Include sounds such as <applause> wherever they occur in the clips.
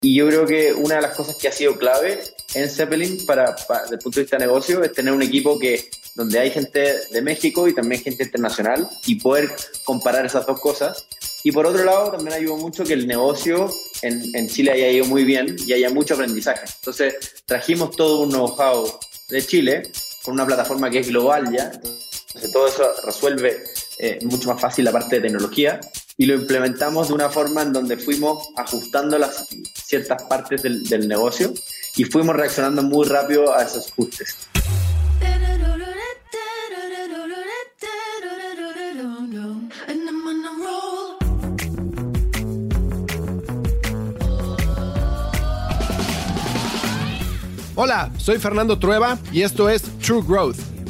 Y yo creo que una de las cosas que ha sido clave en Zeppelin para, desde el punto de vista de negocio es tener un equipo que donde hay gente de México y también gente internacional y poder comparar esas dos cosas. Y por otro lado, también ayudó mucho que el negocio en, en Chile haya ido muy bien y haya mucho aprendizaje. Entonces, trajimos todo un know-how de Chile con una plataforma que es global ya. Entonces, todo eso resuelve eh, mucho más fácil la parte de tecnología y lo implementamos de una forma en donde fuimos ajustando las ciertas partes del, del negocio y fuimos reaccionando muy rápido a esos ajustes. Hola, soy Fernando Trueba y esto es True Growth,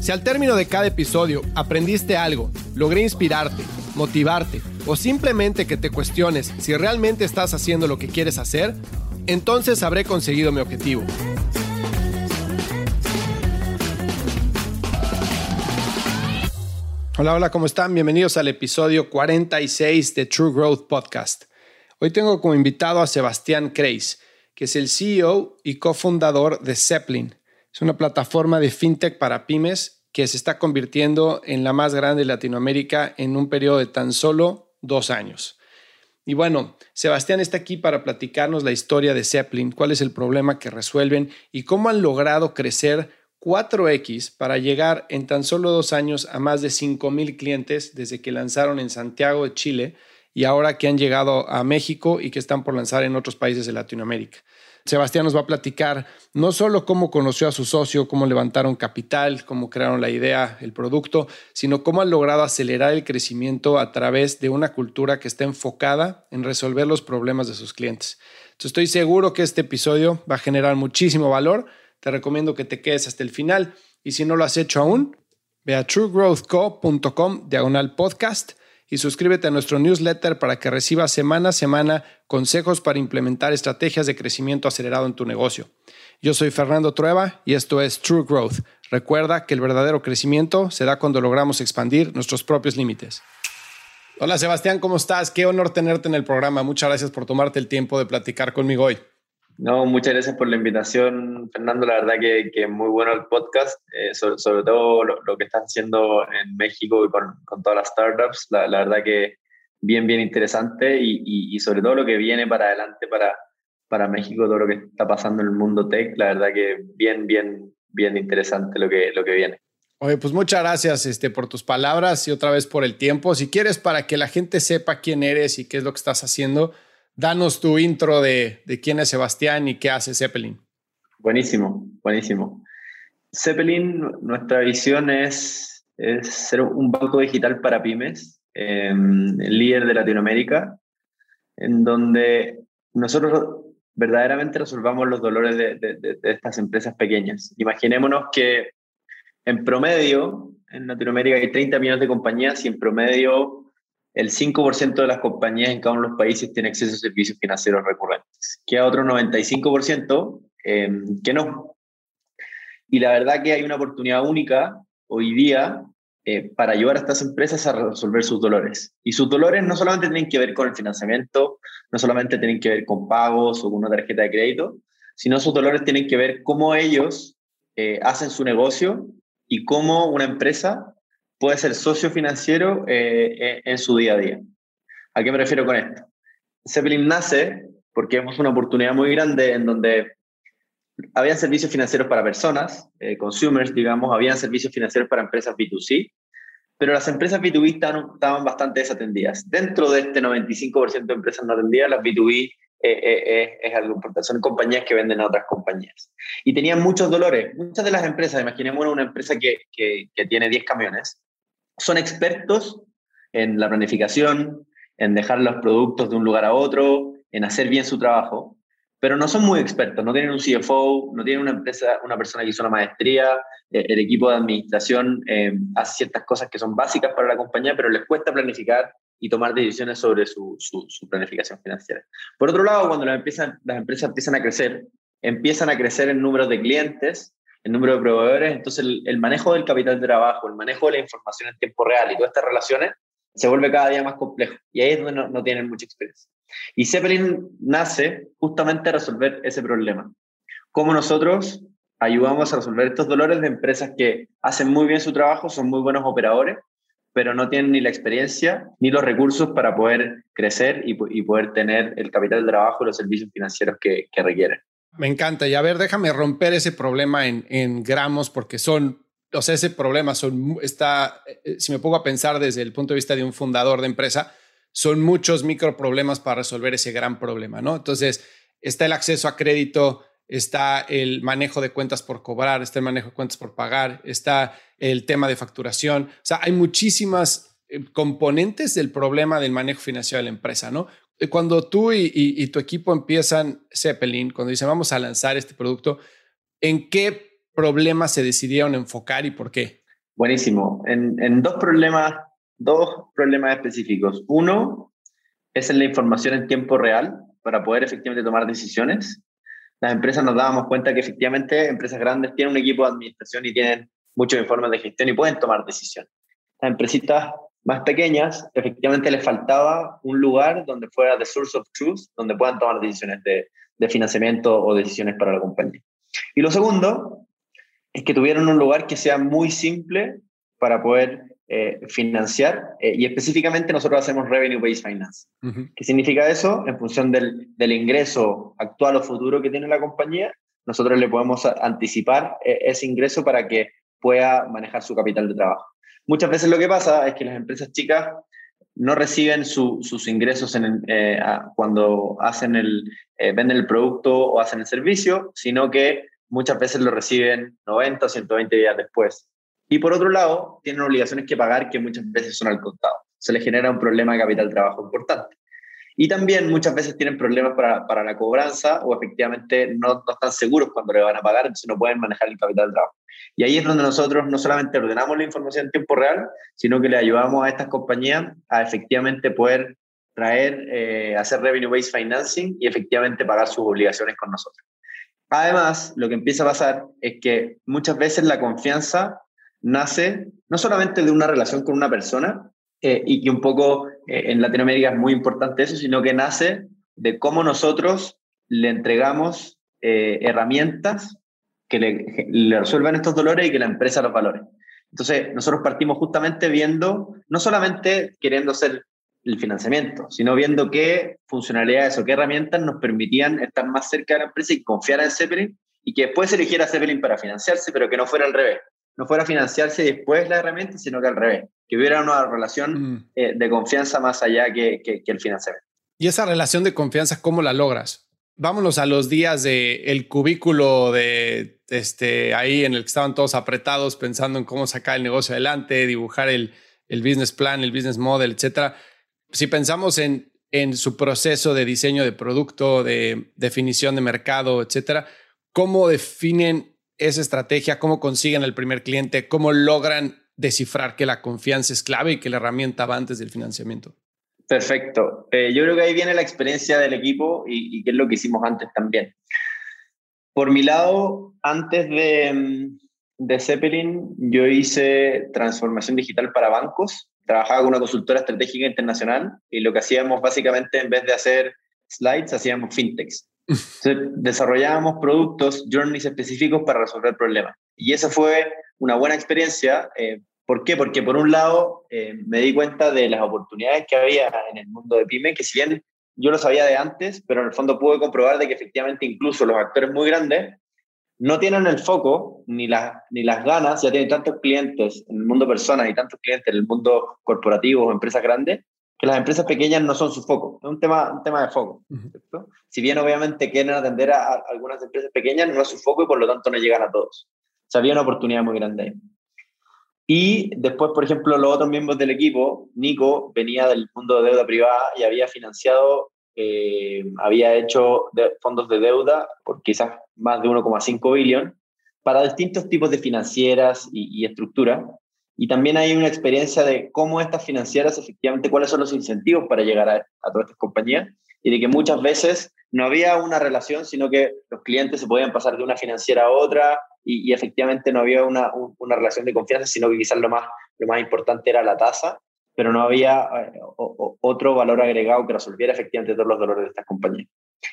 Si al término de cada episodio aprendiste algo, logré inspirarte, motivarte o simplemente que te cuestiones si realmente estás haciendo lo que quieres hacer, entonces habré conseguido mi objetivo. Hola, hola, ¿cómo están? Bienvenidos al episodio 46 de True Growth Podcast. Hoy tengo como invitado a Sebastián Kreis, que es el CEO y cofundador de Zeppelin. Es una plataforma de fintech para pymes que se está convirtiendo en la más grande de Latinoamérica en un periodo de tan solo dos años. Y bueno, Sebastián está aquí para platicarnos la historia de Zeppelin, cuál es el problema que resuelven y cómo han logrado crecer 4X para llegar en tan solo dos años a más de 5.000 clientes desde que lanzaron en Santiago de Chile y ahora que han llegado a México y que están por lanzar en otros países de Latinoamérica. Sebastián nos va a platicar no solo cómo conoció a su socio, cómo levantaron capital, cómo crearon la idea, el producto, sino cómo han logrado acelerar el crecimiento a través de una cultura que está enfocada en resolver los problemas de sus clientes. Estoy seguro que este episodio va a generar muchísimo valor te recomiendo que te quedes hasta el final. Y si no lo has hecho aún, ve a truegrowthco.com diagonal podcast y suscríbete a nuestro newsletter para que recibas semana a semana consejos para implementar estrategias de crecimiento acelerado en tu negocio. Yo soy Fernando Trueba y esto es True Growth. Recuerda que el verdadero crecimiento se da cuando logramos expandir nuestros propios límites. Hola Sebastián, ¿cómo estás? Qué honor tenerte en el programa. Muchas gracias por tomarte el tiempo de platicar conmigo hoy. No, muchas gracias por la invitación, Fernando. La verdad que, que muy bueno el podcast, eh, sobre, todo lo, que estás haciendo en México y con, con todas las startups. La, la, verdad que bien, bien interesante y, y, sobre todo lo que viene para adelante para, para México, todo lo que está pasando en el mundo tech. La verdad que bien, bien, bien interesante lo que, lo que viene. Oye, pues muchas gracias este, por tus palabras y otra vez por el tiempo. Si quieres, para que la gente sepa quién eres y qué es lo que estás haciendo, danos tu intro de, quién es Sebastián y qué hace Zeppelin. Buenísimo, buenísimo. Zeppelin, nuestra visión es, ser un banco digital para pymes, el líder de Latinoamérica, en donde nosotros verdaderamente resolvamos los dolores de, de, estas empresas pequeñas. Imaginémonos que en promedio, en Latinoamérica hay 30 millones de compañías y en promedio el 5% de las compañías en cada uno de los países tiene acceso a servicios financieros recurrentes, que a otro 95% em, que no. Y la verdad que hay una oportunidad única hoy día eh, para ayudar a estas empresas a resolver sus dolores. Y sus dolores no solamente tienen que ver con el financiamiento, no solamente tienen que ver con pagos o con una tarjeta de crédito, sino sus dolores tienen que ver cómo ellos eh, hacen su negocio y cómo una empresa puede ser socio financiero eh, eh, en su día a día. ¿A qué me refiero con esto? Zeppelin nace porque vemos una oportunidad muy grande en donde habían servicios financieros para personas, eh, consumers, digamos, habían servicios financieros para empresas B2C, pero las empresas B2B estaban, bastante desatendidas. Dentro de este 95% de empresas no atendidas, las B2B es algo importante, son compañías que venden a otras compañías. Y tenían muchos dolores. Muchas de las empresas, imaginemos una empresa que, que, que tiene 10 camiones, son expertos en la planificación, en dejar los productos de un lugar a otro, en hacer bien su trabajo, pero no son muy expertos, no tienen un CFO, no tienen una empresa, una persona que hizo una maestría, eh, el equipo de administración eh, hace ciertas cosas que son básicas para la compañía, pero les cuesta planificar y tomar decisiones sobre su, su, planificación financiera. Por otro lado, cuando las, empiezan, las empresas empiezan a crecer, empiezan a crecer en número de clientes, en número de proveedores, entonces el, el manejo del capital de trabajo, el manejo de la información en tiempo real y todas estas relaciones se vuelve cada día más complejo. Y ahí es donde no, no tienen mucha experiencia. Y Zeppelin nace justamente a resolver ese problema. Cómo nosotros ayudamos a resolver estos dolores de empresas que hacen muy bien su trabajo, son muy buenos operadores, pero no tienen ni la experiencia ni los recursos para poder crecer y, poder tener el capital de trabajo y los servicios financieros que, requieren. Me encanta. Y a ver, déjame romper ese problema en, en gramos porque son o sea, ese problema son, está, eh, si me pongo a pensar desde el punto de vista de un fundador de empresa, son muchos micro problemas para resolver ese gran problema, ¿no? Entonces, está el acceso a crédito, está el manejo de cuentas por cobrar, está el manejo de cuentas por pagar, está el tema de facturación. O sea, hay muchísimas eh, componentes del problema del manejo financiero de la empresa, ¿no? Eh, cuando tú y, tu equipo empiezan Zeppelin, cuando dicen vamos a lanzar este producto, ¿en qué problemas se decidieron enfocar y por qué? Buenísimo. En, en dos problemas dos problemas específicos. Uno es en la información en tiempo real para poder efectivamente tomar decisiones. Las empresas nos dábamos cuenta que efectivamente empresas grandes tienen un equipo de administración y tienen muchos informes de gestión y pueden tomar decisiones. Las empresitas más pequeñas, efectivamente les faltaba un lugar donde fuera the source of truth, donde puedan tomar decisiones de, de financiamiento o decisiones para la compañía. Y lo segundo es que tuvieron un lugar que sea muy simple para poder eh, financiar eh, y específicamente nosotros hacemos Revenue Based Finance. ¿Qué significa eso? En función del, del, ingreso actual o futuro que tiene la compañía, nosotros le podemos anticipar eh, ese ingreso para que pueda manejar su capital de trabajo. Muchas veces lo que pasa es que las empresas chicas no reciben sus ingresos en cuando hacen el, venden el producto o hacen el servicio, sino que muchas veces lo reciben 90 o 120 días después. Y por otro lado, tienen obligaciones que pagar que muchas veces son al contado. Se les genera un problema de capital trabajo importante. Y también muchas veces tienen problemas para, para la cobranza o efectivamente no, no, están seguros cuando le van a pagar, entonces no pueden manejar el capital de trabajo. Y ahí es donde nosotros no solamente ordenamos la información en tiempo real, sino que le ayudamos a estas compañías a efectivamente poder traer, eh, hacer revenue-based financing y efectivamente pagar sus obligaciones con nosotros. Además, lo que empieza a pasar es que muchas veces la confianza nace no solamente de una relación con una persona, eh, y que un poco en Latinoamérica es muy importante eso, sino que nace de cómo nosotros le entregamos eh, herramientas que le, resuelvan estos dolores y que la empresa los valore. Entonces, nosotros partimos justamente viendo, no solamente queriendo hacer el financiamiento, sino viendo qué funcionalidades o qué herramientas nos permitían estar más cerca de la empresa y confiar en Zeppelin y que después eligiera Zeppelin para financiarse, pero que no fuera al revés no fuera a financiarse después la herramienta, sino que al revés, que hubiera una relación mm. eh, de confianza más allá que, que, el financiamiento. ¿Y esa relación de confianza cómo la logras? Vámonos a los días de el cubículo de este ahí en el que estaban todos apretados pensando en cómo sacar el negocio adelante, dibujar el, el business plan, el business model, etcétera. Si pensamos en, en su proceso de diseño de producto, de definición de mercado, etcétera, ¿cómo definen esa estrategia, cómo consiguen el primer cliente, cómo logran descifrar que la confianza es clave y que la herramienta va antes del financiamiento. Perfecto. Eh, yo creo que ahí viene la experiencia del equipo y, qué es lo que hicimos antes también. Por mi lado, antes de, mm, de Zeppelin, yo hice transformación digital para bancos. Trabajaba con una consultora estratégica internacional y lo que hacíamos básicamente, en vez de hacer slides, hacíamos fintechs desarrollábamos productos, journeys específicos para resolver problemas. Y esa fue una buena experiencia. Eh, ¿Por qué? Porque por un lado eh, me di cuenta de las oportunidades que había en el mundo de pyme, que si bien yo lo sabía de antes, pero en el fondo pude comprobar de que efectivamente incluso los actores muy grandes no tienen el foco ni, la, ni las ganas, ya tienen tantos clientes en el mundo personas y tantos clientes en el mundo corporativo o empresas grandes, que las empresas pequeñas no son su foco, es un tema, un tema de foco. Si bien obviamente quieren atender a, algunas empresas pequeñas, no es su foco y por lo tanto no llegan a todos. O sea, había una oportunidad muy grande ahí. Y después, por ejemplo, los otros miembros del equipo, Nico venía del mundo de deuda privada y había financiado eh, había hecho fondos de deuda por quizás más de 1,5 billón para distintos tipos de financieras y, estructura. Y también hay una experiencia de cómo estas financieras, efectivamente, cuáles son los incentivos para llegar a, a todas estas compañías y de que muchas veces no había una relación, sino que los clientes se podían pasar de una financiera a otra y, efectivamente no había una, una, relación de confianza, sino que quizás lo más, lo más importante era la tasa, pero no había eh, otro valor agregado que resolviera efectivamente todos los dolores de estas compañías.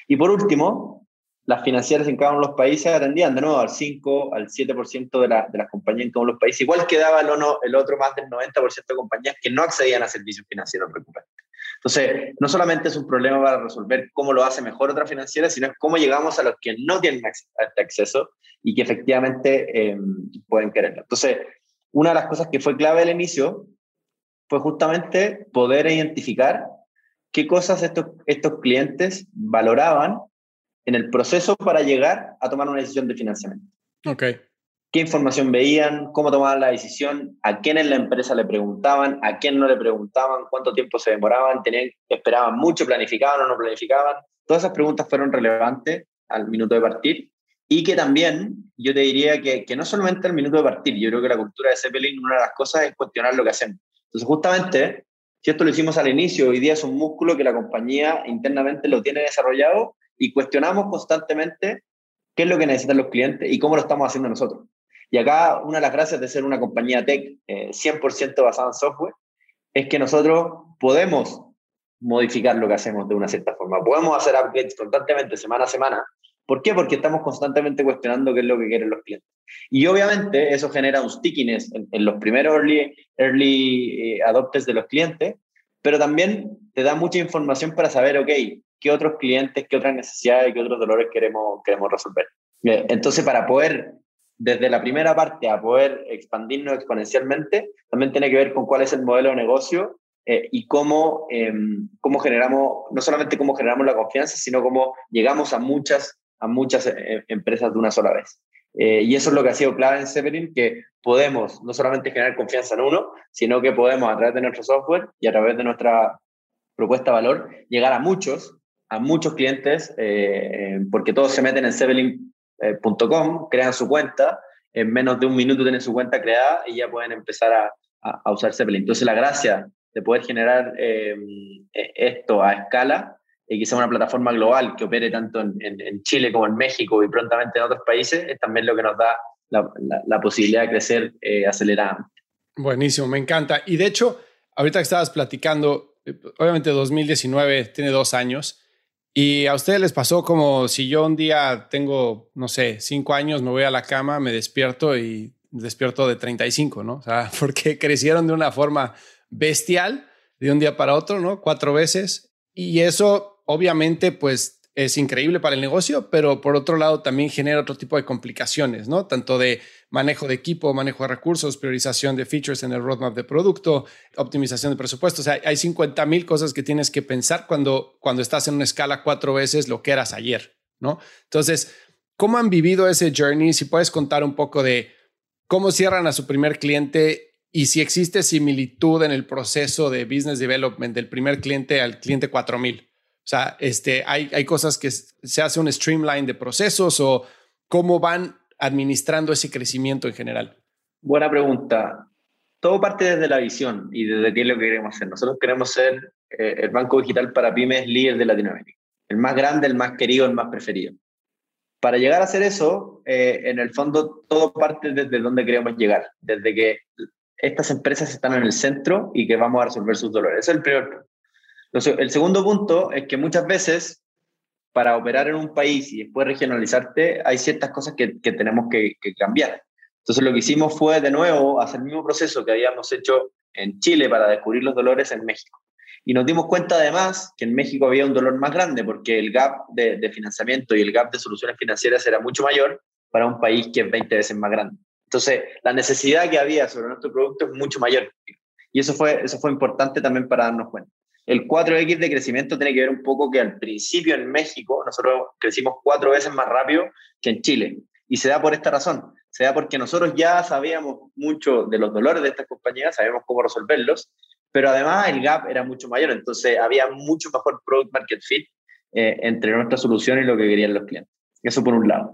Y por último, las financieras en cada uno de los países atendían de nuevo al 5, al 7% de, la, de las compañías en cada uno de los países. Igual quedaba el, el otro más del 90% de compañías que no accedían a servicios financieros recurrentes. Entonces, no solamente es un problema para resolver cómo lo hace mejor otra financiera, sino cómo llegamos a los que no tienen este acceso y que efectivamente em, pueden quererlo. Entonces, una de las cosas que fue clave al inicio fue justamente poder identificar qué cosas estos, estos clientes valoraban en el proceso para llegar a tomar una decisión de financiamiento. Ok. ¿Qué información veían? ¿Cómo tomaban la decisión? ¿A quién en la empresa le preguntaban? ¿A quién no le preguntaban? ¿Cuánto tiempo se demoraban? ¿Tenían, ¿Esperaban mucho? ¿Planificaban o no planificaban? Todas esas preguntas fueron relevantes al minuto de partir y que también yo te diría que, que no solamente al minuto de partir, yo creo que la cultura de Zeppelin, una de las cosas es cuestionar lo que hacemos. Entonces, justamente, si esto lo hicimos al inicio, hoy día es un músculo que la compañía internamente lo tiene desarrollado y cuestionamos constantemente qué es lo que necesitan los clientes y cómo lo estamos haciendo nosotros. Y acá una de las gracias de ser una compañía tech 100% eh, basada en software es que nosotros podemos modificar lo que hacemos de una cierta forma. Podemos hacer upgrades constantemente, semana a semana. ¿Por qué? Porque estamos constantemente cuestionando qué es lo que quieren los clientes. Y obviamente eso genera un stickiness en, los primeros early, early eh, adopters de los clientes, pero también te da mucha información para saber, ok, qué otros clientes, qué otras necesidades, qué otros dolores queremos, queremos resolver. Eh, entonces, para poder, desde la primera parte, a poder expandirnos exponencialmente, también tiene que ver con cuál es el modelo de negocio eh, y cómo, em, cómo generamos, no solamente cómo generamos la confianza, sino cómo llegamos a muchas, a muchas eh, empresas de una sola vez. y eso es lo que ha sido clave en Severin, que podemos no solamente generar confianza en uno, sino que podemos a través de nuestro software y a través de nuestra propuesta de valor llegar a muchos a muchos clientes, eh, porque todos se meten en Sebelin.com, crean su cuenta, en menos de un minuto tienen su cuenta creada y ya pueden empezar a, a, usar Zeppelin. Entonces la gracia de poder generar eh, esto a escala y sea una plataforma global que opere tanto en, en, Chile como en México y prontamente en otros países, es también lo que nos da la, la, posibilidad de crecer eh. Buenísimo, me encanta. Y de hecho, ahorita que estabas platicando, obviamente 2019 tiene dos años, y a ustedes les pasó como si yo un día tengo, no sé, cinco años, me voy a la cama, me despierto y despierto de 35, ¿no? O sea, <laughs> porque crecieron de una forma bestial de un día para otro, ¿no? Cuatro veces. Y eso, obviamente, pues es increíble para el negocio, pero por otro lado también genera otro tipo de complicaciones, ¿no? Tanto de manejo de equipo, manejo de recursos, priorización de features en el roadmap de producto, optimización de presupuestos. O sea, hay 50 mil cosas que tienes que pensar cuando, cuando estás en una escala cuatro veces lo que eras ayer, ¿no? Entonces, ¿cómo han vivido ese journey? Si puedes contar un poco de cómo cierran a su primer cliente y si existe similitud en el proceso de business development del primer cliente al cliente 4000. O sea, este, hay, hay cosas que se hace un streamline de procesos o cómo van administrando ese crecimiento en general. Buena pregunta. Todo parte desde la visión y desde qué es lo que queremos hacer. Nosotros queremos ser eh, el banco digital para pymes líder de Latinoamérica. El más grande, el más querido, el más preferido. Para llegar a hacer eso, eh, en el fondo todo parte desde donde queremos llegar, desde que estas empresas están en el centro y que vamos a resolver sus dolores. Ese es el primer el segundo punto es que muchas veces para operar en un país y después regionalizarte, hay ciertas cosas que, tenemos que, cambiar. Entonces lo que hicimos fue de nuevo hacer el mismo proceso que habíamos hecho en Chile para descubrir los dolores en México. Y nos dimos cuenta además que en México había un dolor más grande porque el gap de, de financiamiento y el gap de soluciones financieras era mucho mayor para un país que es 20 veces más grande. Entonces la necesidad que había sobre nuestro producto es mucho mayor. Y eso fue, eso fue importante también para darnos cuenta. El 4X de crecimiento tiene que ver un poco que al principio en México nosotros crecimos cuatro veces más rápido que en Chile. Y se da por esta razón. se da porque nosotros ya sabíamos mucho de los dolores de estas compañías, sabíamos cómo resolverlos, pero además el gap era mucho mayor, entonces había mucho mejor product market fit eh, entre nuestra solución y lo que querían los clientes. Eso por un lado.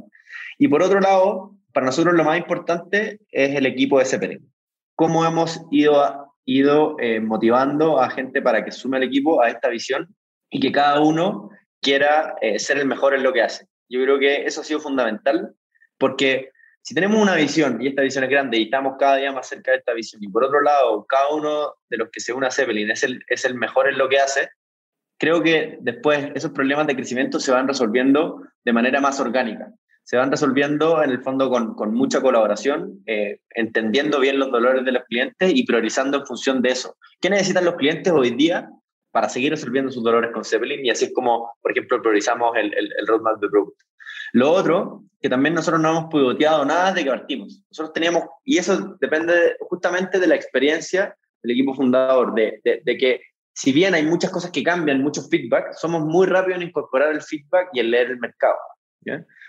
Y por otro lado, para nosotros lo más importante es el equipo de Zeppelin. Cómo hemos ido, ido eh, motivando a gente para que sume al equipo a esta visión y que cada uno quiera eh, ser el mejor en lo que hace. Yo creo que eso ha sido fundamental porque si tenemos una visión y esta visión es grande y estamos cada día más cerca de esta visión y por otro lado cada uno de los que se une a Zeppelin es el, es el mejor en lo que hace, creo que después esos problemas de crecimiento se van resolviendo de manera más orgánica. Se van resolviendo en el fondo con, con mucha colaboración, eh, entendiendo bien los dolores de los clientes y priorizando en función de eso. ¿Qué necesitan los clientes hoy día para seguir resolviendo sus dolores con Zeppelin? Y así es como, por ejemplo, priorizamos el, el, el roadmap de producto. Lo otro, que también nosotros no hemos pivoteado nada de que partimos. Nosotros teníamos, y eso depende justamente de la experiencia del equipo fundador, de, de, de que si bien hay muchas cosas que cambian, muchos feedback, somos muy rápidos en incorporar el feedback y en leer el mercado.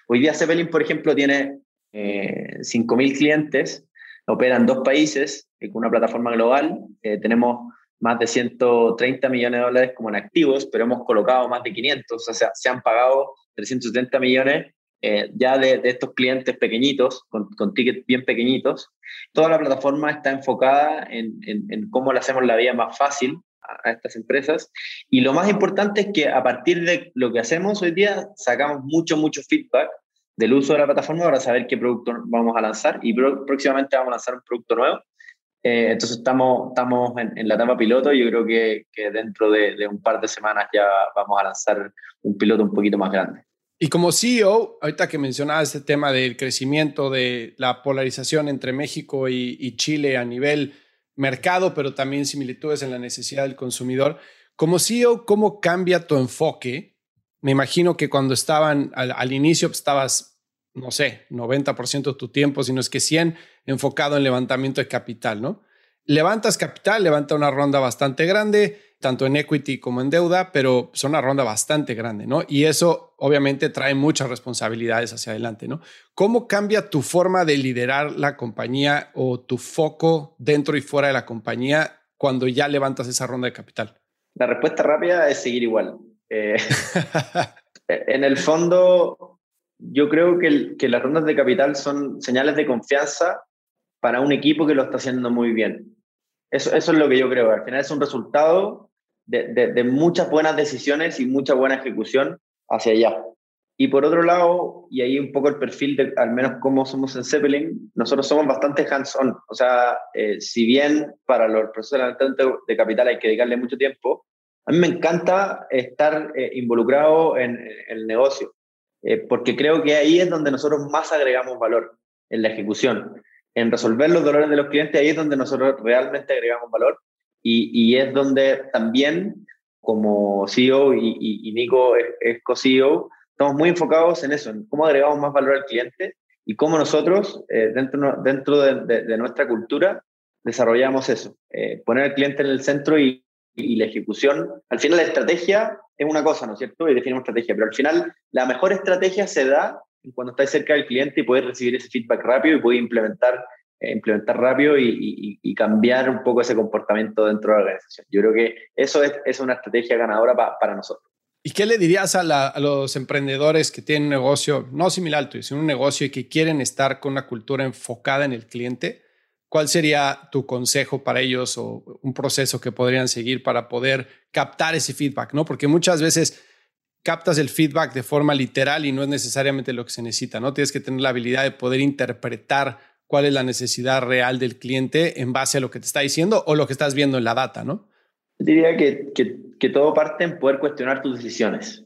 Hoy día Zeppelin, por ejemplo, tiene eh, 5.000 clientes, opera en dos países, eh, con una plataforma global. Eh, tenemos más de 130 millones de dólares como en activos, pero hemos colocado más de 500, o sea, se han pagado 370 millones eh, ya de, de, estos clientes pequeñitos, con, con, tickets bien pequeñitos. Toda la plataforma está enfocada en, en, en cómo le hacemos la vida más fácil a estas empresas. Y lo más importante es que a partir de lo que hacemos hoy día, sacamos mucho, mucho feedback del uso de la plataforma para saber qué producto vamos a lanzar y próximamente vamos a lanzar un producto nuevo. Eh, entonces estamos, estamos en, en, la etapa piloto y yo creo que, que dentro de, de, un par de semanas ya vamos a lanzar un piloto un poquito más grande. Y como CEO, ahorita que mencionabas este tema del crecimiento, de la polarización entre México y, y Chile a nivel mercado, pero también similitudes en la necesidad del consumidor. Como CEO, ¿cómo cambia tu enfoque? Me imagino que cuando estaban al, al inicio pues, estabas, no sé, 90% de tu tiempo, si no es que 100, enfocado en levantamiento de capital, ¿no? Levantas capital, levanta una ronda bastante grande, tanto en equity como en deuda, pero es una ronda bastante grande, ¿no? Y eso obviamente trae muchas responsabilidades hacia adelante, ¿no? ¿Cómo cambia tu forma de liderar la compañía o tu foco dentro y fuera de la compañía cuando ya levantas esa ronda de capital? La respuesta rápida es seguir igual. Eh, <laughs> en el fondo, yo creo que, que las rondas de capital son señales de confianza para un equipo que lo está haciendo muy bien. Eso, eso, es lo que yo creo. Al final es un resultado de, de, muchas buenas decisiones y mucha buena ejecución hacia allá. Y por otro lado, y ahí un poco el perfil de al menos cómo somos en Zeppelin, nosotros somos bastante hands-on. O sea, eh, si bien para los procesos de de capital hay que dedicarle mucho tiempo, a mí me encanta estar eh, involucrado en, en, el negocio, eh, porque creo que ahí es donde nosotros más agregamos valor en la ejecución, en resolver los dolores de los clientes, ahí es donde nosotros realmente agregamos valor y, y es donde también como CEO y, y, Nico es, es co-CEO, estamos muy enfocados en eso, en cómo agregamos más valor al cliente y cómo nosotros, eh, dentro, dentro de, de, de, nuestra cultura, desarrollamos eso, eh, poner al cliente en el centro y, y, la ejecución. Al final la estrategia es una cosa, ¿no es cierto? Y definimos estrategia, pero al final la mejor estrategia se da cuando estáis cerca del cliente y puedes recibir ese feedback rápido y puedes implementar eh, implementar rápido y, cambiar un poco ese comportamiento dentro de la organización. Yo creo que eso es, es una estrategia ganadora pa, para nosotros. ¿Y qué le dirías a, la, los emprendedores que tienen un negocio, no similar al tuyo, sino un negocio y que quieren estar con una cultura enfocada en el cliente? ¿Cuál sería tu consejo para ellos o un proceso que podrían seguir para poder captar ese feedback? ¿no? Porque muchas veces captas el feedback de forma literal y no es necesariamente lo que se necesita, ¿no? Tienes que tener la habilidad de poder interpretar cuál es la necesidad real del cliente en base a lo que te está diciendo o lo que estás viendo en la data, ¿no? Diría que, todo parte en poder cuestionar tus decisiones.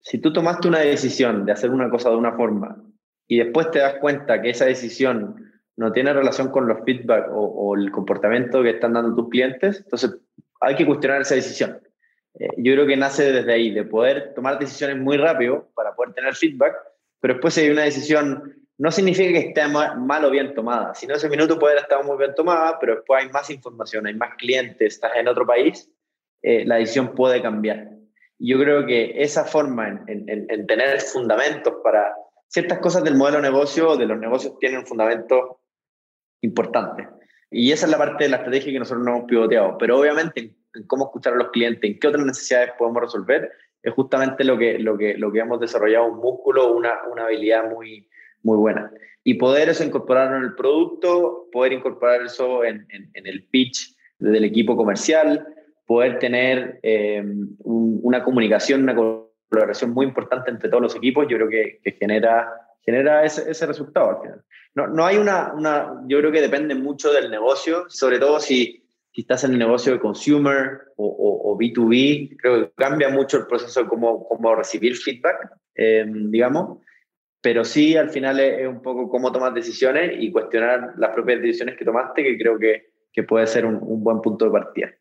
Si tú tomaste una decisión de hacer una cosa de una forma y después te das cuenta que esa decisión no tiene relación con los feedback o, o el comportamiento que están dando tus clientes, entonces hay que cuestionar esa decisión. Eh, yo creo que nace desde ahí, de poder tomar decisiones muy rápido para poder tener feedback, pero después si hay una decisión no significa que esté mal o bien tomada, sino ese minuto puede haber estado muy bien tomada, pero después hay más información, hay más clientes, estás en otro país, eh, la decisión puede cambiar. Yo creo que esa forma en, en, en, tener fundamentos para ciertas cosas del modelo de negocio, de los negocios, tienen un fundamento importante. Y esa es la parte de la estrategia que nosotros no hemos pivoteado. Pero obviamente en cómo escuchar a los clientes, en qué otras necesidades podemos resolver, es justamente lo que, lo que, lo que hemos desarrollado, un músculo, una, una habilidad muy, muy buena. Y poder eso incorporarlo en el producto, poder incorporar eso en, en, el pitch del equipo comercial, poder tener eh, una comunicación, una colaboración muy importante entre todos los equipos, yo creo que, que genera, genera ese, ese, resultado al final. No, no hay una, una, yo creo que depende mucho del negocio, sobre todo si, estás en el negocio de consumer o, o, B2B, creo que cambia mucho el proceso de cómo, cómo recibir feedback, eh, digamos pero sí al final es, un poco cómo tomas decisiones y cuestionar las propias decisiones que tomaste, que creo que, que puede ser un, un, buen punto de partida.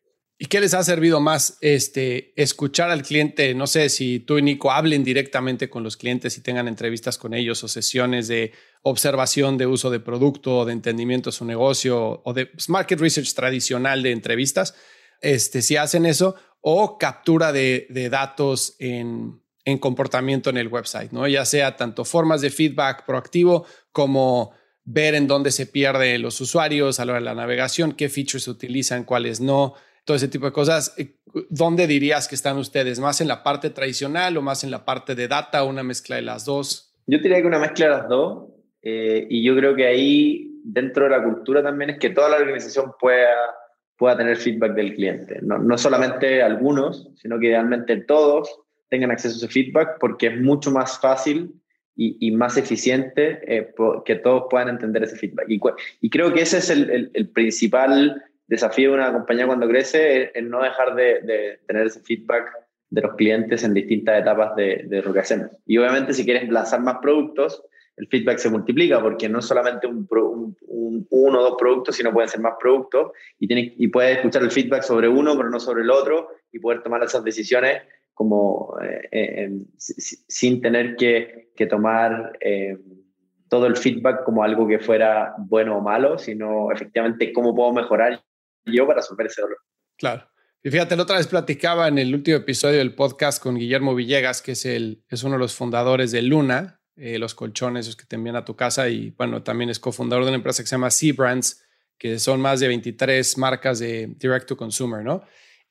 ¿Y qué les ha servido más este, escuchar al cliente? No sé si tú y Nico hablen directamente con los clientes y tengan entrevistas con ellos o sesiones de observación de uso de producto, de entendimiento de su negocio o de market research tradicional de entrevistas. Este, si hacen eso o captura de, de datos en, en comportamiento en el website, ¿no? Ya sea tanto formas de feedback proactivo como ver en dónde se pierden los usuarios a la hora de la navegación, qué features utilizan, cuáles no, todo ese tipo de cosas. Eh, ¿Dónde dirías que están ustedes? ¿Más en la parte tradicional o más en la parte de data, una mezcla de las dos? Yo diría que una mezcla de las dos. Eh, y yo creo que ahí, dentro de la cultura también, es que toda la organización pueda, pueda tener feedback del cliente. No, no solamente algunos, sino que idealmente todos tengan acceso a ese feedback porque es mucho más fácil y, más eficiente eh, que todos puedan entender ese feedback. Y, creo que ese es el, principal desafío de una compañía cuando crece, es, no dejar de, de, tener ese feedback de los clientes en distintas etapas de, de, lo que hacemos. Y obviamente si quieres lanzar más productos, el feedback se multiplica porque no es solamente un, un, uno o dos productos, sino pueden ser más productos y, tienes, y puedes escuchar el feedback sobre uno, pero no sobre el otro y poder tomar esas decisiones como eh, eh, sin tener que, que tomar eh, todo el feedback como algo que fuera bueno o malo, sino efectivamente cómo puedo mejorar yo para resolver ese dolor. Claro. Y fíjate, la otra vez platicaba en el último episodio del podcast con Guillermo Villegas, que es, el, es uno de los fundadores de Luna, los colchones los que te envían a tu casa, y bueno, también es cofundador de una empresa que se llama Sea Brands, que son más de 23 marcas de direct to consumer, ¿no?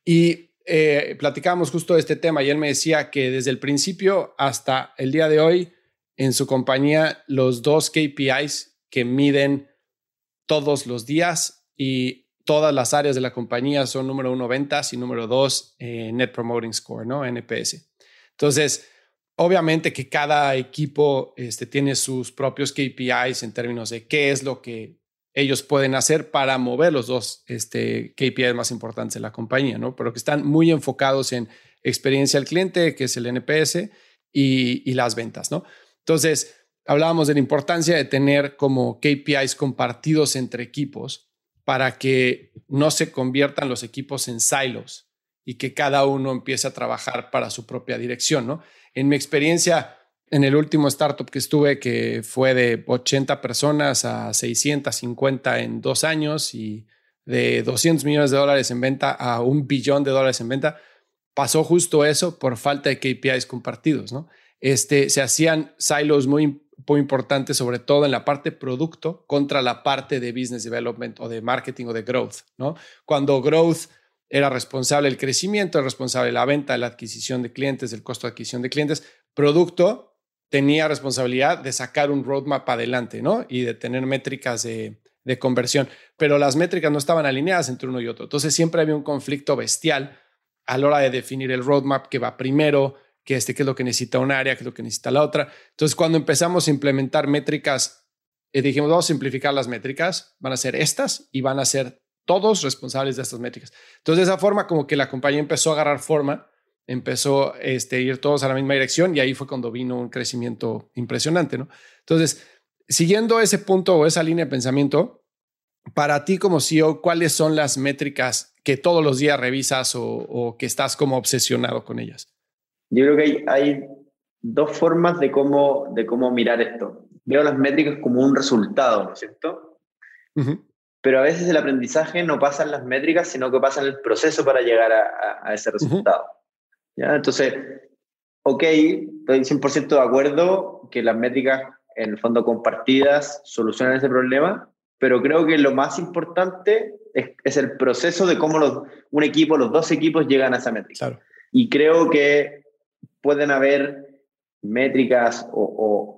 Y eh, platicábamos justo de este tema y él me decía que desde el principio hasta el día de hoy, en su compañía, los dos KPIs que miden todos los días y todas las áreas de la compañía son número uno ventas y número dos eh, Net Promoting Score, ¿no? NPS. Entonces, obviamente que cada equipo este, tiene sus propios KPIs en términos de qué es lo que ellos pueden hacer para mover los dos este, KPIs más importantes de la compañía, ¿no? Pero que están muy enfocados en experiencia al cliente, que es el NPS, y, las ventas, ¿no? Entonces, hablábamos de la importancia de tener como KPIs compartidos entre equipos para que no se conviertan los equipos en silos y que cada uno empiece a trabajar para su propia dirección, ¿no? En mi experiencia, en el último startup que estuve, que fue de 80 personas a 650 en dos años y de 200 millones de dólares en venta a un billón de dólares en venta, pasó justo eso por falta de KPIs compartidos, ¿no? Este, se hacían silos muy, muy importantes, sobre todo en la parte producto contra la parte de business development o de marketing o de growth, ¿no? Cuando growth era responsable del crecimiento, responsable de la venta, de la adquisición de clientes, del costo de adquisición de clientes, producto tenía responsabilidad de sacar un roadmap adelante, ¿no? Y de tener métricas de, conversión, pero las métricas no estaban alineadas entre uno y otro. Entonces siempre había un conflicto bestial a la hora de definir el roadmap que va primero, que este, qué es lo que necesita un área, qué es lo que necesita la otra. Entonces cuando empezamos a implementar métricas, eh, dijimos, vamos a simplificar las métricas, van a ser estas y van a ser todos responsables de estas métricas. Entonces de esa forma como que la compañía empezó a agarrar forma empezó este, a ir todos a la misma dirección y ahí fue cuando vino un crecimiento impresionante, ¿no? Entonces, siguiendo ese punto o esa línea de pensamiento, para ti como CEO, ¿cuáles son las métricas que todos los días revisas o, que estás como obsesionado con ellas? Yo creo que hay, dos formas de cómo, de cómo mirar esto. Veo las métricas como un resultado, ¿no es cierto? Pero a veces el aprendizaje no pasa en las métricas, sino que pasa en el proceso para llegar a, ese resultado. Entonces, ok, estoy 100% de acuerdo que las métricas en el fondo compartidas solucionan ese problema, pero creo que lo más importante es, el proceso de cómo los, un equipo, los dos equipos llegan a esa métrica. Y creo que pueden haber métricas o,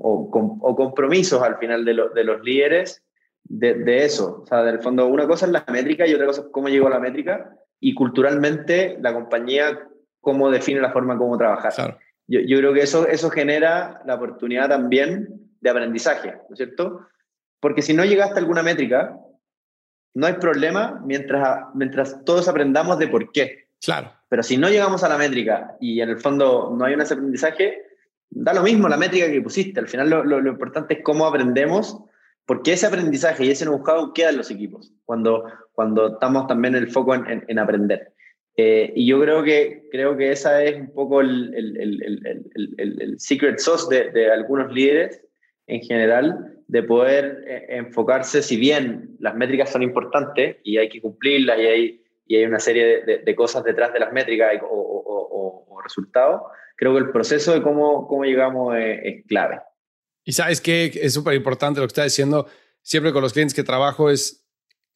o, compromisos al final de, de los líderes de, de, eso. O sea, del fondo, una cosa es la métrica y otra cosa es cómo llegó a la métrica y culturalmente la compañía cómo define la forma en cómo trabajar. Yo, yo, creo que eso, eso genera la oportunidad también de aprendizaje, ¿no es cierto? Porque si no llegaste a alguna métrica, no hay problema mientras, mientras todos aprendamos de por qué. Claro. Pero si no llegamos a la métrica y en el fondo no hay un aprendizaje, da lo mismo la métrica que pusiste. Al final lo, importante es cómo aprendemos porque ese aprendizaje y ese know-how queda en los equipos, cuando, cuando estamos también el foco en, en, aprender. Eh, y yo creo que, creo que esa es un poco el, el, el secret sauce de, de, algunos líderes en general, de poder eh, enfocarse, si bien las métricas son importantes y hay que cumplirlas y hay, y hay una serie de, de, cosas detrás de las métricas o, o, o, resultados, creo que el proceso de cómo, cómo llegamos es, es clave. Y sabes que es súper importante lo que está diciendo. Siempre con los clientes que trabajo es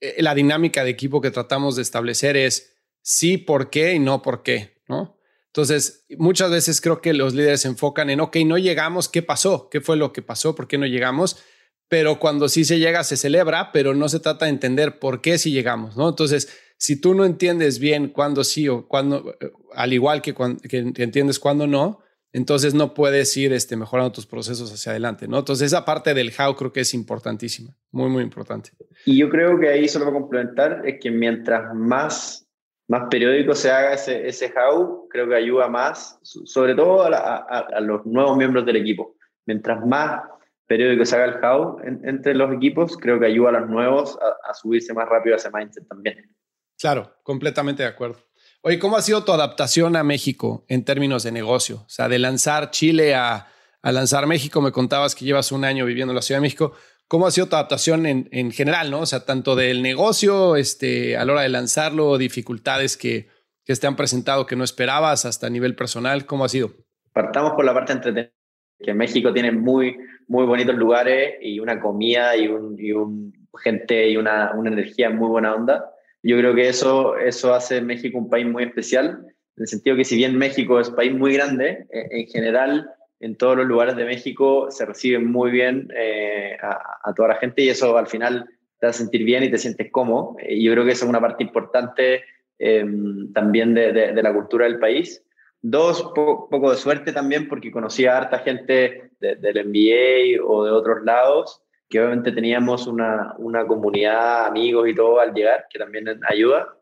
eh, la dinámica de equipo que tratamos de establecer es sí, por qué y no por qué, ¿no? Entonces, muchas veces creo que los líderes se enfocan en, ok, no llegamos, ¿qué pasó? ¿Qué fue lo que pasó? ¿Por qué no llegamos? Pero cuando sí se llega, se celebra, pero no se trata de entender por qué sí llegamos, ¿no? Entonces, si tú no entiendes bien cuándo sí o cuándo, eh, al igual que, cuando, que entiendes cuándo no, entonces no puedes ir este, mejorando tus procesos hacia adelante, ¿no? Entonces esa parte del how creo que es importantísima, muy, muy importante. Y yo creo que ahí solo para complementar es que mientras más, más periódico se haga ese, ese how, creo que ayuda más, sobre todo a, los nuevos miembros del equipo. Mientras más periódico se haga el how entre los equipos, creo que ayuda a los nuevos a, a subirse más rápido a ese mindset también. Claro, completamente de acuerdo. Oye, ¿cómo ha sido tu adaptación a México en términos de negocio? O sea, de lanzar Chile a, lanzar México, me contabas que llevas un año viviendo en la Ciudad de México. ¿Cómo ha sido tu adaptación en, general, no? O sea, tanto del negocio, este, a la hora de lanzarlo, dificultades que, que te han presentado que no esperabas, hasta a nivel personal, ¿cómo ha sido? Partamos por la parte entretenida, que México tiene muy, muy bonitos lugares y una comida y un, y un gente y una, una energía muy buena onda. Yo creo que eso, eso hace México un país muy especial, en el sentido que si bien México es un país muy grande, eh, en general en todos los lugares de México se recibe muy bien eh, a, toda la gente y eso al final te hace sentir bien y te sientes cómodo. Y yo creo que eso es una parte importante em, también de, de, la cultura del país. Dos, poco de suerte también porque conocí a harta gente del MBA o de otros lados que obviamente teníamos una, una comunidad, amigos y todo al llegar, que también ayuda.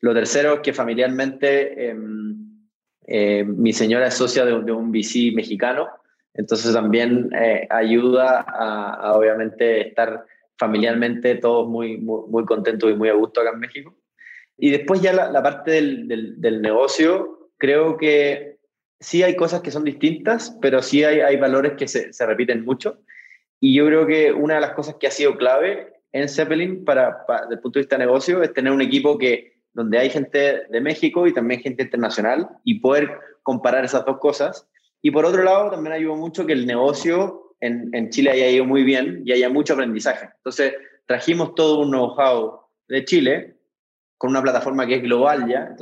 Lo tercero es que familiarmente em, eh, mi señora es socia de, un VC mexicano, entonces también eh, ayuda a, obviamente estar familiarmente todos muy, muy, contentos y muy a gusto acá en México. Y después ya la, parte del, del, negocio, creo que sí hay cosas que son distintas, pero sí hay, valores que se, repiten mucho. Y yo creo que una de las cosas que ha sido clave en Zeppelin para, desde el punto de vista de negocio es tener un equipo que donde hay gente de México y también gente internacional y poder comparar esas dos cosas. Y por otro lado, también ayudó mucho que el negocio en, Chile haya ido muy bien y haya mucho aprendizaje. Entonces, trajimos todo un know-how de Chile con una plataforma que es global ya.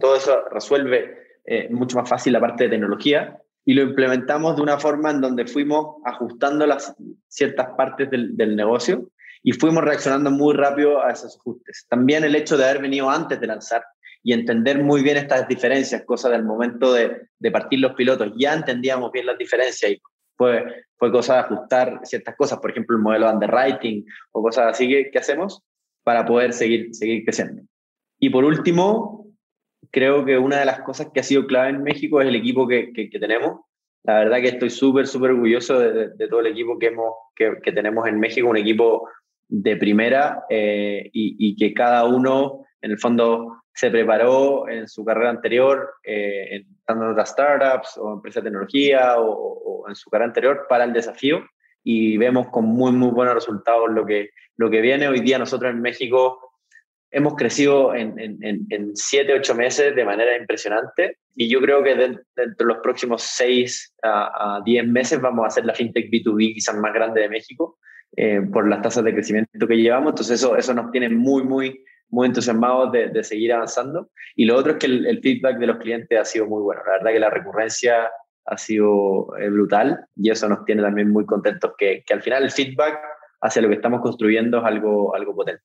Todo eso resuelve eh, mucho más fácil la parte de tecnología y lo implementamos de una forma en donde fuimos ajustando las ciertas partes del, del, negocio y fuimos reaccionando muy rápido a esos ajustes. También el hecho de haber venido antes de lanzar y entender muy bien estas diferencias, cosa del momento de, de partir los pilotos, ya entendíamos bien las diferencias y fue, fue cosa de ajustar ciertas cosas, por ejemplo, el modelo de underwriting o cosas así que, que hacemos para poder seguir, seguir creciendo. Y por último, creo que una de las cosas que ha sido clave en México es el equipo que, que, tenemos. La verdad que estoy súper, súper orgulloso de, todo el equipo que, hemos, que, que, tenemos en México, un equipo de primera eh, y, que cada uno, en el fondo, se preparó en su carrera anterior, eh, en startups o empresas de tecnología o, o, en su carrera anterior para el desafío y vemos con muy, muy buenos resultados lo que, lo que viene. Hoy día nosotros en México hemos crecido en, en, en, siete, ocho meses de manera impresionante y yo creo que dentro de los próximos seis a, a, diez meses vamos a ser la fintech B2B quizás más grande de México eh, por las tasas de crecimiento que llevamos. Entonces eso, eso nos tiene muy, muy, muy entusiasmados de, de seguir avanzando. Y lo otro es que el, el, feedback de los clientes ha sido muy bueno. La verdad que la recurrencia ha sido eh, brutal y eso nos tiene también muy contentos, que, que al final el feedback hacia lo que estamos construyendo es algo, algo potente.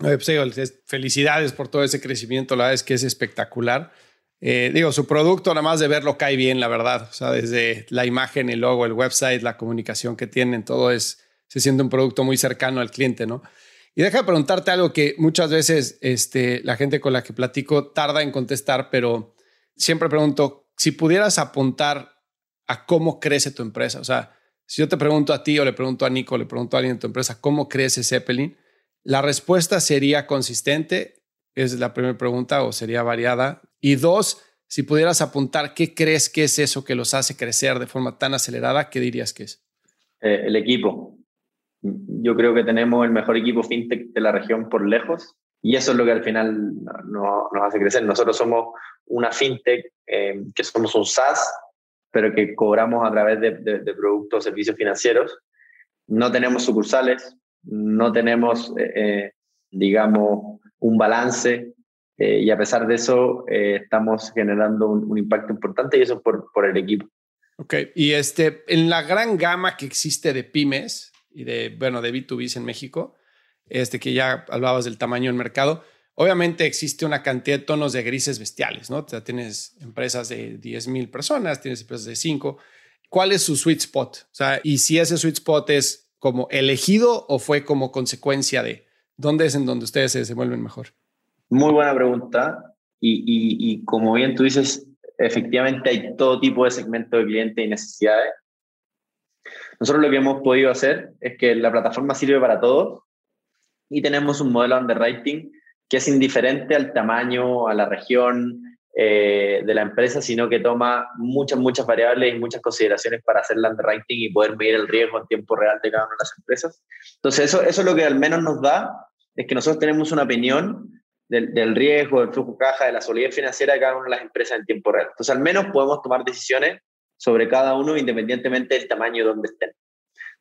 Pues, felicidades por todo ese crecimiento, la verdad es que es espectacular. Eh, digo, su producto, nada más de verlo, cae bien, la verdad. O sea, desde la imagen, el logo, el website, la comunicación que tienen, todo es, se siente un producto muy cercano al cliente, ¿no? Y deja de preguntarte algo que muchas veces este, la gente con la que platico tarda en contestar, pero siempre pregunto, si pudieras apuntar a cómo crece tu empresa, o sea, si yo te pregunto a ti o le pregunto a Nico, le pregunto a alguien en tu empresa, ¿cómo crece Zeppelin? La respuesta sería consistente, es la primera pregunta, o sería variada. Y dos, si pudieras apuntar, ¿qué crees que es eso que los hace crecer de forma tan acelerada? ¿Qué dirías que es? Eh, el equipo. Yo creo que tenemos el mejor equipo fintech de la región por lejos y eso es lo que al final nos, hace crecer. Nosotros somos una fintech eh, que somos un SaaS, pero que cobramos a través de, de, productos servicios financieros. No tenemos sucursales, no tenemos, eh, eh, digamos, un balance eh, y a pesar de eso estamos generando un, impacto importante y eso es por, por el equipo. Ok, y este, en la gran gama que existe de pymes y de, bueno, de B2B en México, este que ya hablabas del tamaño del mercado, obviamente existe una cantidad de tonos de grises bestiales, ¿no? O sea, tienes empresas de 10 mil personas, tienes empresas de 5. ¿Cuál es su sweet spot? O sea, y si ese sweet spot es como elegido o fue como consecuencia de? ¿Dónde es en donde ustedes se desenvuelven mejor? Muy buena pregunta. Y, y, como bien tú dices, efectivamente hay todo tipo de segmento de cliente y necesidades. Nosotros lo que hemos podido hacer es que la plataforma sirve para todos y tenemos un modelo underwriting que es indiferente al tamaño, a la región, eh, de la empresa, sino que toma muchas, muchas variables y muchas consideraciones para hacer el underwriting y poder medir el riesgo en tiempo real de cada una de las empresas. Entonces, eso, eso es lo que al menos nos da, es que nosotros tenemos una opinión del, del riesgo, del flujo caja, de la solidez financiera de cada una de las empresas en tiempo real. Entonces, al menos podemos tomar decisiones sobre cada uno independientemente del tamaño donde estén.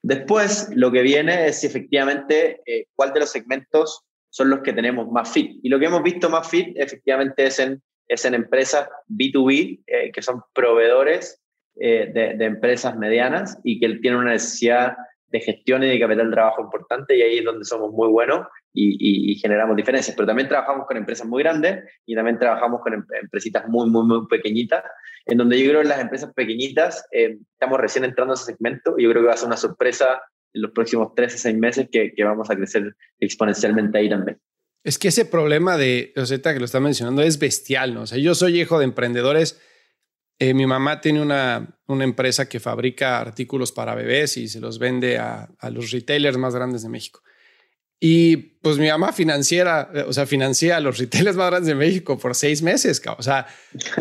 Después, lo que viene es efectivamente eh, cuál de los segmentos son los que tenemos más fit. Y lo que hemos visto más fit efectivamente es en es en empresas B2B, eh, que son proveedores eh, de, empresas medianas y que tienen una necesidad de gestión y de capital de trabajo importante y ahí es donde somos muy buenos y, generamos diferencias. Pero también trabajamos con empresas muy grandes y también trabajamos con em, empresitas muy, muy, muy pequeñitas, en donde yo creo que las empresas pequeñitas eh, estamos recién entrando a ese segmento y yo creo que va a ser una sorpresa en los próximos tres a seis meses que, que vamos a crecer exponencialmente ahí también. Es que ese problema de Rosetta que lo está mencionando es bestial, ¿no? O sea, yo soy hijo de emprendedores. Eh, mi mamá tiene una, una, empresa que fabrica artículos para bebés y se los vende a, a, los retailers más grandes de México. Y pues mi mamá financiera, o sea, financia a los retailers más grandes de México por seis meses. O sea,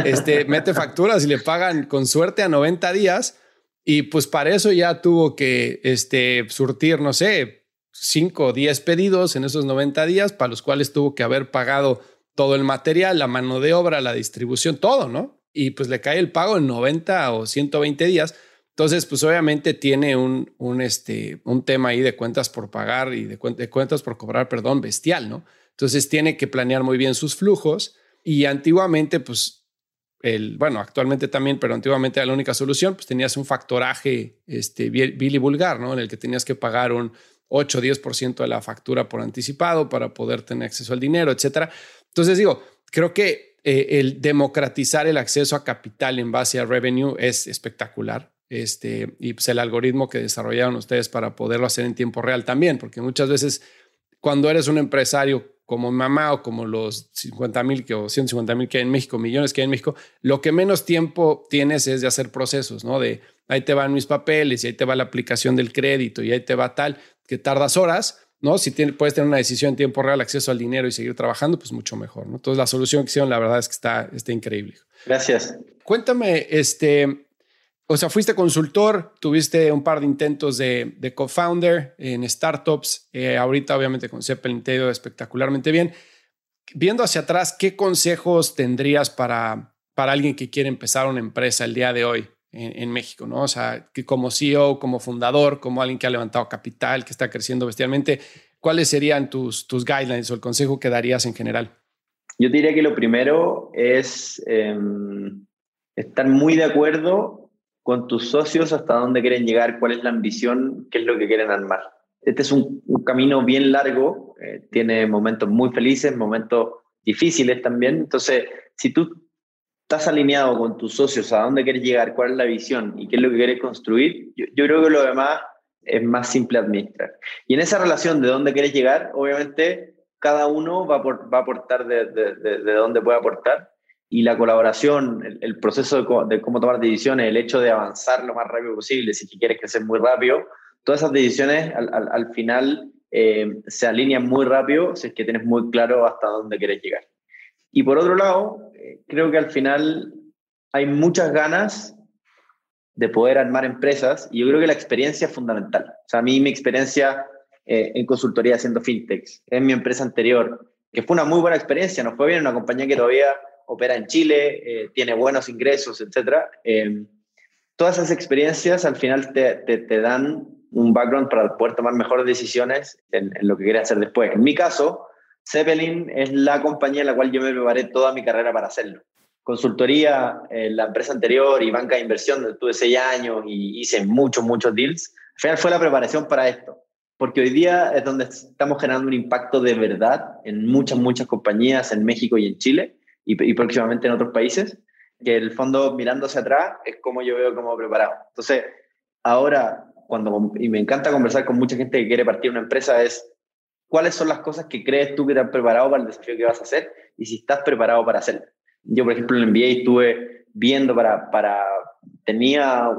este, mete facturas y le pagan con suerte a 90 días. Y pues para eso ya tuvo que este, surtir, no sé, 5 o 10 pedidos en esos 90 días para los cuales tuvo que haber pagado todo el material, la mano de obra, la distribución, todo, ¿no? Y pues le cae el pago en 90 o 120 días. Entonces, pues obviamente tiene un, un, este, un tema ahí de cuentas por pagar y de, de cuentas por cobrar, perdón, bestial, ¿no? Entonces tiene que planear muy bien sus flujos y antiguamente, pues, el, bueno, actualmente también, pero antiguamente era la única solución, pues tenías un factoraje este, vil y vulgar, ¿no? En el que tenías que pagar un 8 o 10% de la factura por anticipado para poder tener acceso al dinero, etcétera. Entonces digo, creo que eh, el democratizar el acceso a capital en base a revenue es espectacular. Este, y pues el algoritmo que desarrollaron ustedes para poderlo hacer en tiempo real también, porque muchas veces cuando eres un empresario como mamá o como los 50 mil o 150 mil que hay en México, millones que hay en México, lo que menos tiempo tienes es de hacer procesos, ¿no? De ahí te van mis papeles y ahí te va la aplicación del crédito y ahí te va tal que tardas horas, ¿no? Si puedes tener una decisión en tiempo real, acceso al dinero y seguir trabajando, pues mucho mejor, ¿no? Entonces la solución que hicieron, la verdad es que está, está increíble. Gracias. Cuéntame, este, o sea, fuiste consultor, tuviste un par de intentos de, de co-founder en startups, eh, ahorita obviamente con Zeppelin te espectacularmente bien. viendo hacia atrás, ¿qué consejos tendrías para, para alguien que quiere empezar una empresa el día de hoy en, México? ¿no? O sea, que como CEO, como fundador, como alguien que ha levantado capital, que está creciendo bestialmente, ¿cuáles serían tus, tus guidelines o el consejo que darías en general? Yo diría que lo primero es em, estar muy de acuerdo con tus socios hasta dónde quieren llegar, cuál es la ambición, qué es lo que quieren armar. Este es un, camino bien largo, eh, tiene momentos muy felices, momentos difíciles también. Entonces, si tú estás alineado con tus socios a dónde quieres llegar, cuál es la visión y qué es lo que quieres construir, yo, creo que lo demás es más simple administrar. Y en esa relación de dónde quieres llegar, obviamente cada uno va a, aportar de, de, de, dónde puede aportar y la colaboración, el, proceso de, cómo tomar decisiones, el hecho de avanzar lo más rápido posible, si quieres crecer muy rápido, todas esas decisiones al, al, al final eh, se alinean muy rápido si es que tienes muy claro hasta dónde quieres llegar. Y por otro lado, creo que al final hay muchas ganas de poder armar empresas y yo creo que la experiencia es fundamental. O sea, a mí mi experiencia eh, en consultoría haciendo fintechs, en mi empresa anterior, que fue una muy buena experiencia, nos fue bien, una compañía que todavía opera en Chile, eh, tiene buenos ingresos, etc. todas esas experiencias al final te, te, dan un background para poder tomar mejores decisiones en, en lo que quieres hacer después. En mi caso, Zeppelin es la compañía en la cual yo me preparé toda mi carrera para hacerlo. Consultoría, en la empresa anterior y banca de inversión, donde tuve seis años y hice muchos, muchos deals. Al final fue la preparación para esto, porque hoy día es donde estamos generando un impacto de verdad en muchas, muchas compañías en México y en Chile y, y próximamente en otros países, que el fondo mirando hacia atrás es como yo veo como preparado. Entonces, ahora, cuando, y me encanta conversar con mucha gente que quiere partir una empresa, es cuáles son las cosas que crees tú que te han preparado para el desafío que vas a hacer y si estás preparado para hacerlo. Yo, por ejemplo, en el MBA estuve viendo para, para tenía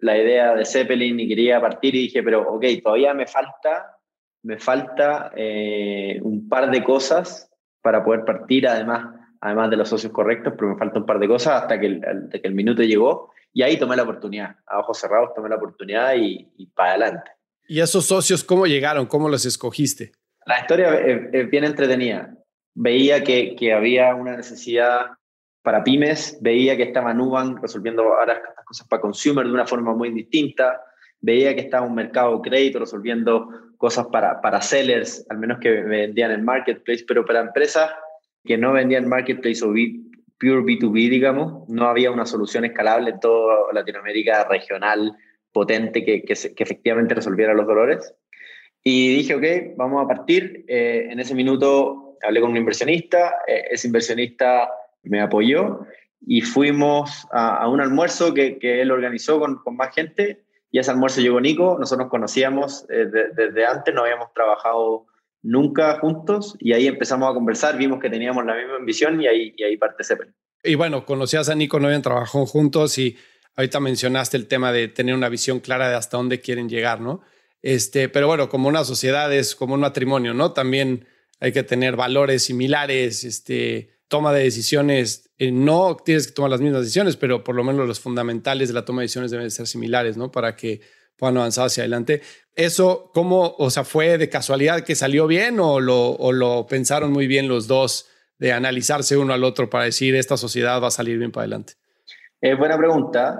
la idea de Zeppelin y quería partir y dije, pero ok, todavía me falta, me falta eh, un par de cosas para poder partir, además, además de los socios correctos, pero me falta un par de cosas hasta que el, hasta que el minuto llegó y ahí tomé la oportunidad, a ojos cerrados tomé la oportunidad y, y para adelante. ¿Y esos socios cómo llegaron? ¿Cómo los escogiste? La historia es, bien entretenida. Veía que, había una necesidad para pymes, veía que estaba Nubank resolviendo ahora estas cosas para consumer de una forma muy distinta, veía que estaba un mercado crédito resolviendo cosas para, para sellers, al menos que vendían en marketplace, pero para empresas que no vendían marketplace o pure B2B, digamos, no había una solución escalable en toda Latinoamérica regional, potente, que, que efectivamente resolviera los dolores. Y dije, ok, vamos a partir. Eh, en ese minuto hablé con un inversionista, eh, ese inversionista me apoyó y fuimos a, un almuerzo que, que él organizó con, con, más gente y ese almuerzo llegó Nico, nosotros nos conocíamos eh, desde antes, no habíamos trabajado nunca juntos y ahí empezamos a conversar, vimos que teníamos la misma ambición y ahí, y ahí parte Zeppelin. Y bueno, conocías a Nico, no habían trabajado juntos y ahorita mencionaste el tema de tener una visión clara de hasta dónde quieren llegar, ¿no? Este, pero bueno, como una sociedad es como un matrimonio, ¿no? También hay que tener valores similares, este, toma de decisiones. Eh, no tienes que tomar las mismas decisiones, pero por lo menos los fundamentales de la toma de decisiones deben ser similares, ¿no? Para que puedan avanzar hacia adelante. Eso, ¿cómo, o sea, fue de casualidad que salió bien o lo, o lo pensaron muy bien los dos de analizarse uno al otro para decir esta sociedad va a salir bien para adelante? Es buena pregunta.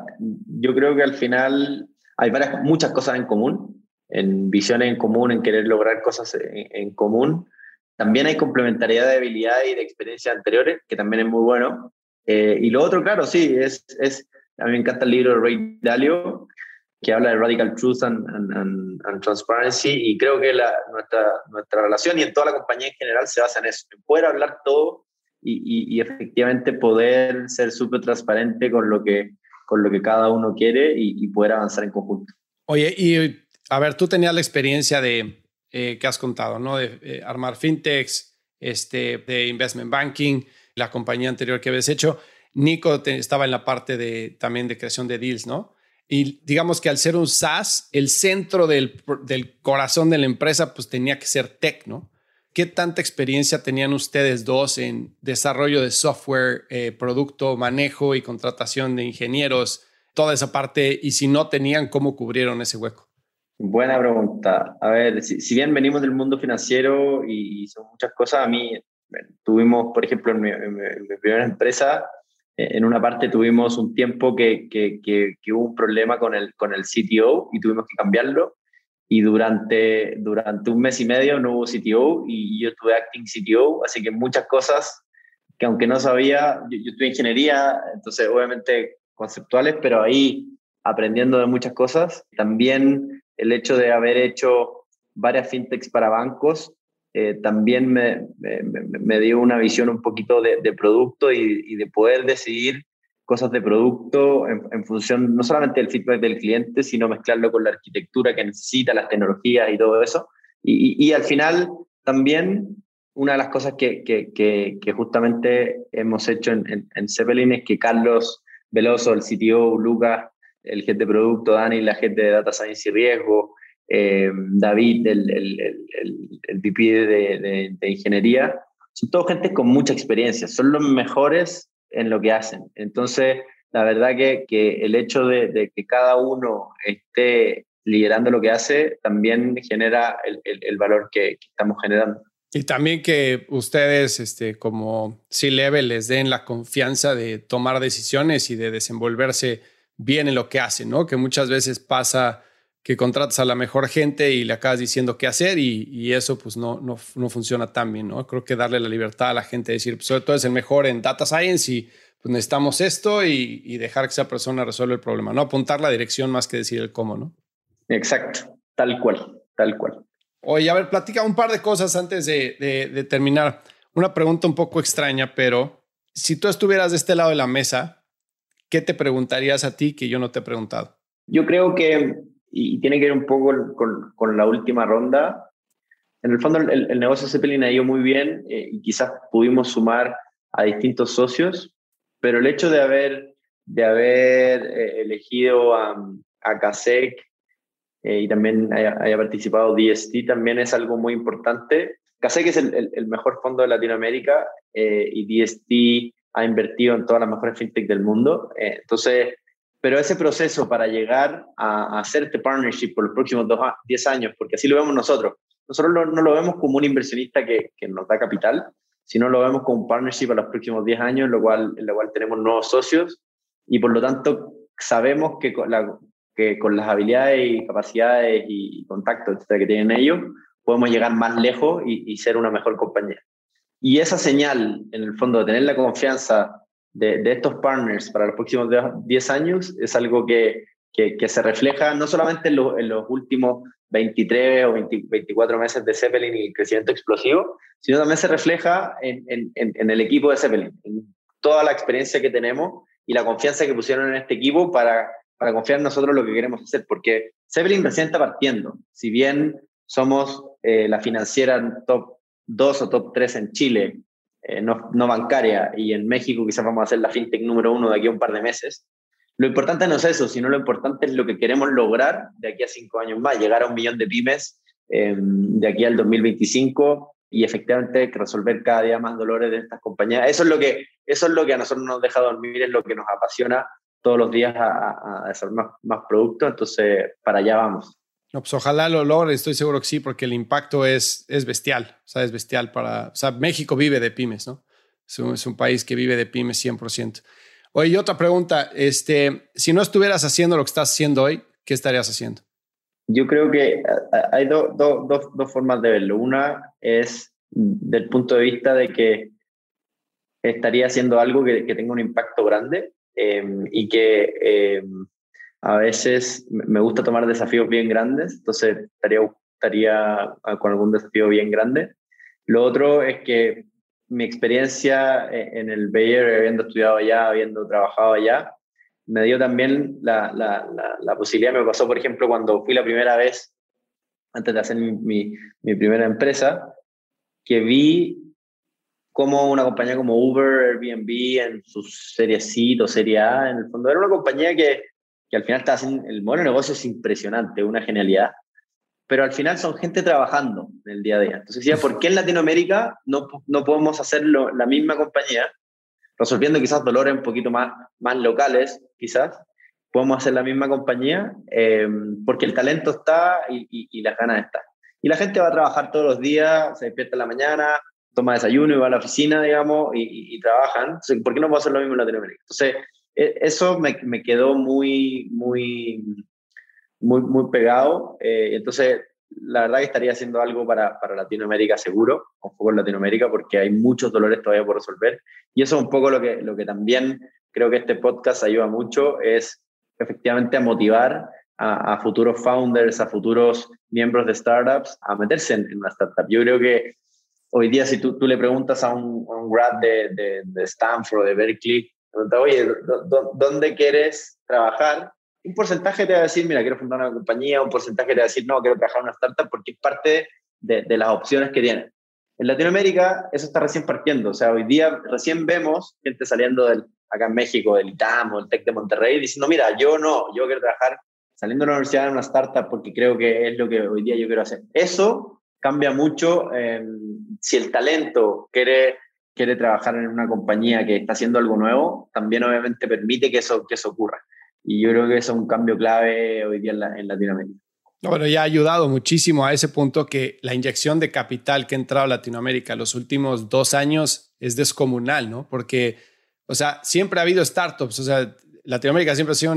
Yo creo que al final hay varias, muchas cosas en común en visiones en común, en querer lograr cosas en, común. También hay complementariedad de habilidades y de experiencias anteriores, que también es muy bueno. Eh, y lo otro, claro, sí, es, es, a mí me encanta el libro de Ray Dalio, que habla de Radical Truth and, Transparency, y creo que la, nuestra, nuestra relación y en toda la compañía en general se basa en eso, en poder hablar todo y, y, efectivamente poder ser súper transparente con lo, que, con lo que cada uno quiere y, y poder avanzar en conjunto. Oye, y a ver, tú tenías la experiencia de, eh, que has contado, ¿no? De eh, armar fintechs, este, de investment banking, la compañía anterior que habías hecho. Nico estaba en la parte de, también de creación de deals, ¿no? Y digamos que al ser un SaaS, el centro del, corazón de la empresa, pues tenía que ser tech, ¿no? ¿Qué tanta experiencia tenían ustedes dos en desarrollo de software, eh, producto, manejo y contratación de ingenieros, toda esa parte? Y si no tenían, ¿cómo cubrieron ese hueco? Buena pregunta. A ver, si, bien venimos del mundo financiero y, son muchas cosas, a mí tuvimos, por ejemplo, en mi, primera empresa, eh, en una parte tuvimos un tiempo que, que, que, hubo un problema con el, con el CTO y tuvimos que cambiarlo. Y durante, durante un mes y medio no hubo CTO y yo estuve acting CTO, así que muchas cosas que aunque no sabía, yo, yo estuve ingeniería, entonces obviamente conceptuales, pero ahí aprendiendo de muchas cosas. También el hecho de haber hecho varias fintechs para bancos eh, también me, dio una visión un poquito de, producto y, de poder decidir cosas de producto en, función no solamente del feedback del cliente, sino mezclarlo con la arquitectura que necesita, las tecnologías y todo eso. Y, al final también una de las cosas que, justamente hemos hecho en, en, es que Carlos Veloso, el CTO, Lucas, el jefe de producto, Dani, la gente de Data Science y Riesgo, eh, David, el, el, el, el VP de, de, ingeniería, son todos gente con mucha experiencia, son los mejores en lo que hacen. Entonces, la verdad que, que el hecho de, de, que cada uno esté liderando lo que hace también genera el, el valor que, que, estamos generando. Y también que ustedes, este, como C-Level, les den la confianza de tomar decisiones y de desenvolverse bien en lo que hacen, ¿no? Que muchas veces pasa que contratas a la mejor gente y le acabas diciendo qué hacer y, eso pues no, no, no, funciona tan bien, ¿no? Creo que darle la libertad a la gente de decir, pues sobre todo es el mejor en data science y pues necesitamos esto y, dejar que esa persona resuelva el problema, ¿no? Apuntar la dirección más que decir el cómo, ¿no? Exacto, tal cual, tal cual. Oye, a ver, platica un par de cosas antes de, de, de terminar. Una pregunta un poco extraña, pero si tú estuvieras de este lado de la mesa, ¿qué te preguntarías a ti que yo no te he preguntado? Yo creo que, y tiene que ver un poco con, la última ronda, en el fondo el, negocio Zeppelin ha ido muy bien eh, y quizás pudimos sumar a distintos socios, pero el hecho de haber, de haber eh, elegido a, a CASEC eh, y también haya, participado DST también es algo muy importante. CASEC es el, mejor fondo de Latinoamérica y DST ha invertido en todas las mejores fintech del mundo. Eh, entonces, pero ese proceso para llegar a, hacer este partnership por los próximos 10 años, porque así lo vemos nosotros, nosotros no lo vemos como un inversionista que, que, nos da capital, sino lo vemos como un partnership a los próximos 10 años, en lo cual, en lo cual tenemos nuevos socios y por lo tanto sabemos que con, las habilidades y capacidades y contactos que tienen ellos, podemos llegar más lejos y ser una mejor compañía. Y esa señal, en el fondo, de tener la confianza de, de estos partners para los próximos 10 años es algo que, que, se refleja no solamente en, los últimos 23 o 24 meses de Zeppelin y el crecimiento explosivo, sino también se refleja en, en, en, el equipo de Zeppelin, en toda la experiencia que tenemos y la confianza que pusieron en este equipo para, para confiar en nosotros lo que queremos hacer, porque Zeppelin recién está partiendo. Si bien somos eh, la financiera top dos o top tres en Chile, eh, no, bancaria, y en México quizás vamos a ser la fintech número uno de aquí a un par de meses. Lo importante no es eso, sino lo importante es lo que queremos lograr de aquí a cinco años más, llegar a un millón de pymes eh, de aquí al 2025 y efectivamente resolver cada día más dolores de estas compañías. Eso es lo que, eso es lo que a nosotros nos deja dormir, es lo que nos apasiona todos los días a, a hacer más, más productos, entonces para allá vamos. No, pues ojalá lo logre, estoy seguro que sí, porque el impacto es, es bestial, o sea, es bestial para, o sea, México vive de pymes, ¿no? Es un, país que vive de pymes 100%. Oye, y otra pregunta, este, si no estuvieras haciendo lo que estás haciendo hoy, ¿qué estarías haciendo? Yo creo que hay dos formas de verlo. Una es del punto de vista de que estaría haciendo algo que, que tenga un impacto grande eh, y que eh, a veces me gusta tomar desafíos bien grandes, entonces estaría, estaría con algún desafío bien grande. Lo otro es que mi experiencia e, en el Bayer, habiendo estudiado allá, habiendo trabajado allá, me dio también la, la, la, posibilidad, me pasó por ejemplo cuando fui la primera vez, antes de hacer mi, mi, primera empresa, que vi cómo una compañía como Uber, Airbnb, en su serie C o serie A, en el fondo era una compañía que que al final está haciendo, el modelo de negocio es impresionante, una genialidad, pero al final son gente trabajando en el día a día. Entonces decía, ¿por qué en Latinoamérica no, no podemos hacerlo la misma compañía, resolviendo quizás dolores un poquito más, más locales, quizás, podemos hacer la misma compañía, eh, porque el talento está y, y, y, las ganas están. Y la gente va a trabajar todos los días, se despierta en la mañana, toma desayuno y va a la oficina, digamos, y, trabajan. Entonces, ¿por qué no puedo hacer lo mismo en Latinoamérica? Entonces, eso me, me, quedó muy, muy, muy, muy pegado. Eh, entonces, la verdad que estaría haciendo algo para, para, Latinoamérica seguro, un poco en Latinoamérica, porque hay muchos dolores todavía por resolver. Y eso es un poco lo que, lo que también creo que este podcast ayuda mucho, es efectivamente a motivar a, futuros founders, a futuros miembros de startups a meterse en, una startup. Yo creo que hoy día si tú, tú le preguntas a un, grad de, de, Stanford o de Berkeley, pregunta, oye, ¿dónde quieres trabajar? Un porcentaje te va a decir, mira, quiero fundar una compañía, un porcentaje te va a decir, no, quiero trabajar en una startup porque es parte de, de las opciones que tienen. En Latinoamérica eso está recién partiendo, o sea, hoy día recién vemos gente saliendo del, acá en México, del ITAM o del TEC de Monterrey, diciendo, mira, yo no, yo quiero trabajar saliendo de la universidad en una startup porque creo que es lo que hoy día yo quiero hacer. Eso cambia mucho em, si el talento quiere, quiere trabajar en una compañía que está haciendo algo nuevo, también obviamente permite que eso, que eso ocurra. Y yo creo que eso es un cambio clave hoy día en, en Latinoamérica. Bueno, ya ha ayudado muchísimo a ese punto que la inyección de capital que ha entrado a Latinoamérica los últimos dos años es descomunal, ¿no? Porque, o sea, siempre ha habido startups, o sea, Latinoamérica siempre ha sido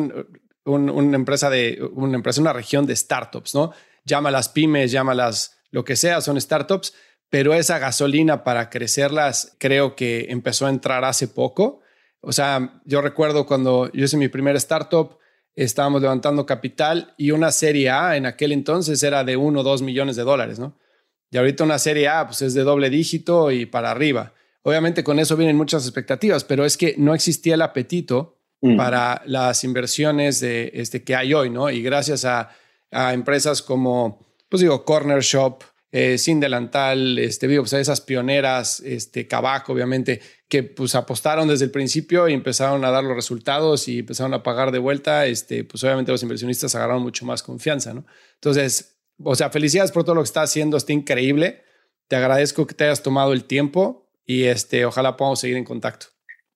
una empresa de una empresa, una región de startups, ¿no? Llámalas pymes, llámalas lo que sea, son startups, pero esa gasolina para crecerlas creo que empezó a entrar hace poco. O sea, yo recuerdo cuando yo hice mi primer startup, estábamos levantando capital y una serie A en aquel entonces era de uno o dos millones de dólares, ¿no? Y ahorita una serie A pues es de doble dígito y para arriba. Obviamente con eso vienen muchas expectativas, pero es que no existía el apetito Mm. para las inversiones de, este, que hay hoy, ¿no? Y gracias a, empresas como, pues digo, Corner Shop, eh, Sin Delantal, este, digo, pues esas pioneras, este, Cabaco, obviamente, que pues apostaron desde el principio y empezaron a dar los resultados y empezaron a pagar de vuelta, este, pues obviamente los inversionistas agarraron mucho más confianza, ¿no? Entonces, o sea, felicidades por todo lo que estás haciendo, está increíble. Te agradezco que te hayas tomado el tiempo y este, ojalá podamos seguir en contacto.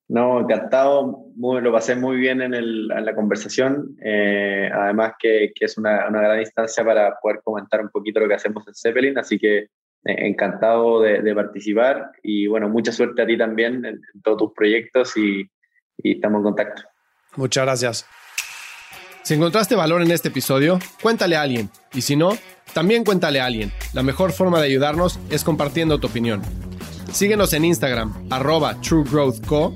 No, encantado, lo pasé muy bien en, el, en la conversación, eh, además que, que es una, una, gran instancia para poder comentar un poquito lo que hacemos en Zeppelin, así que eh, encantado de, de, participar y bueno, mucha suerte a ti también en, todos tus proyectos y, y estamos en contacto. Muchas gracias. Si encontraste valor en este episodio, cuéntale a alguien y si no, también cuéntale a alguien. La mejor forma de ayudarnos es compartiendo tu opinión. Síguenos en Instagram, arroba truegrowthco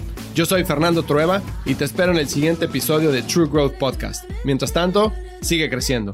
Yo soy Fernando Trueba y te espero en el siguiente episodio de True Growth Podcast. Mientras tanto, sigue creciendo.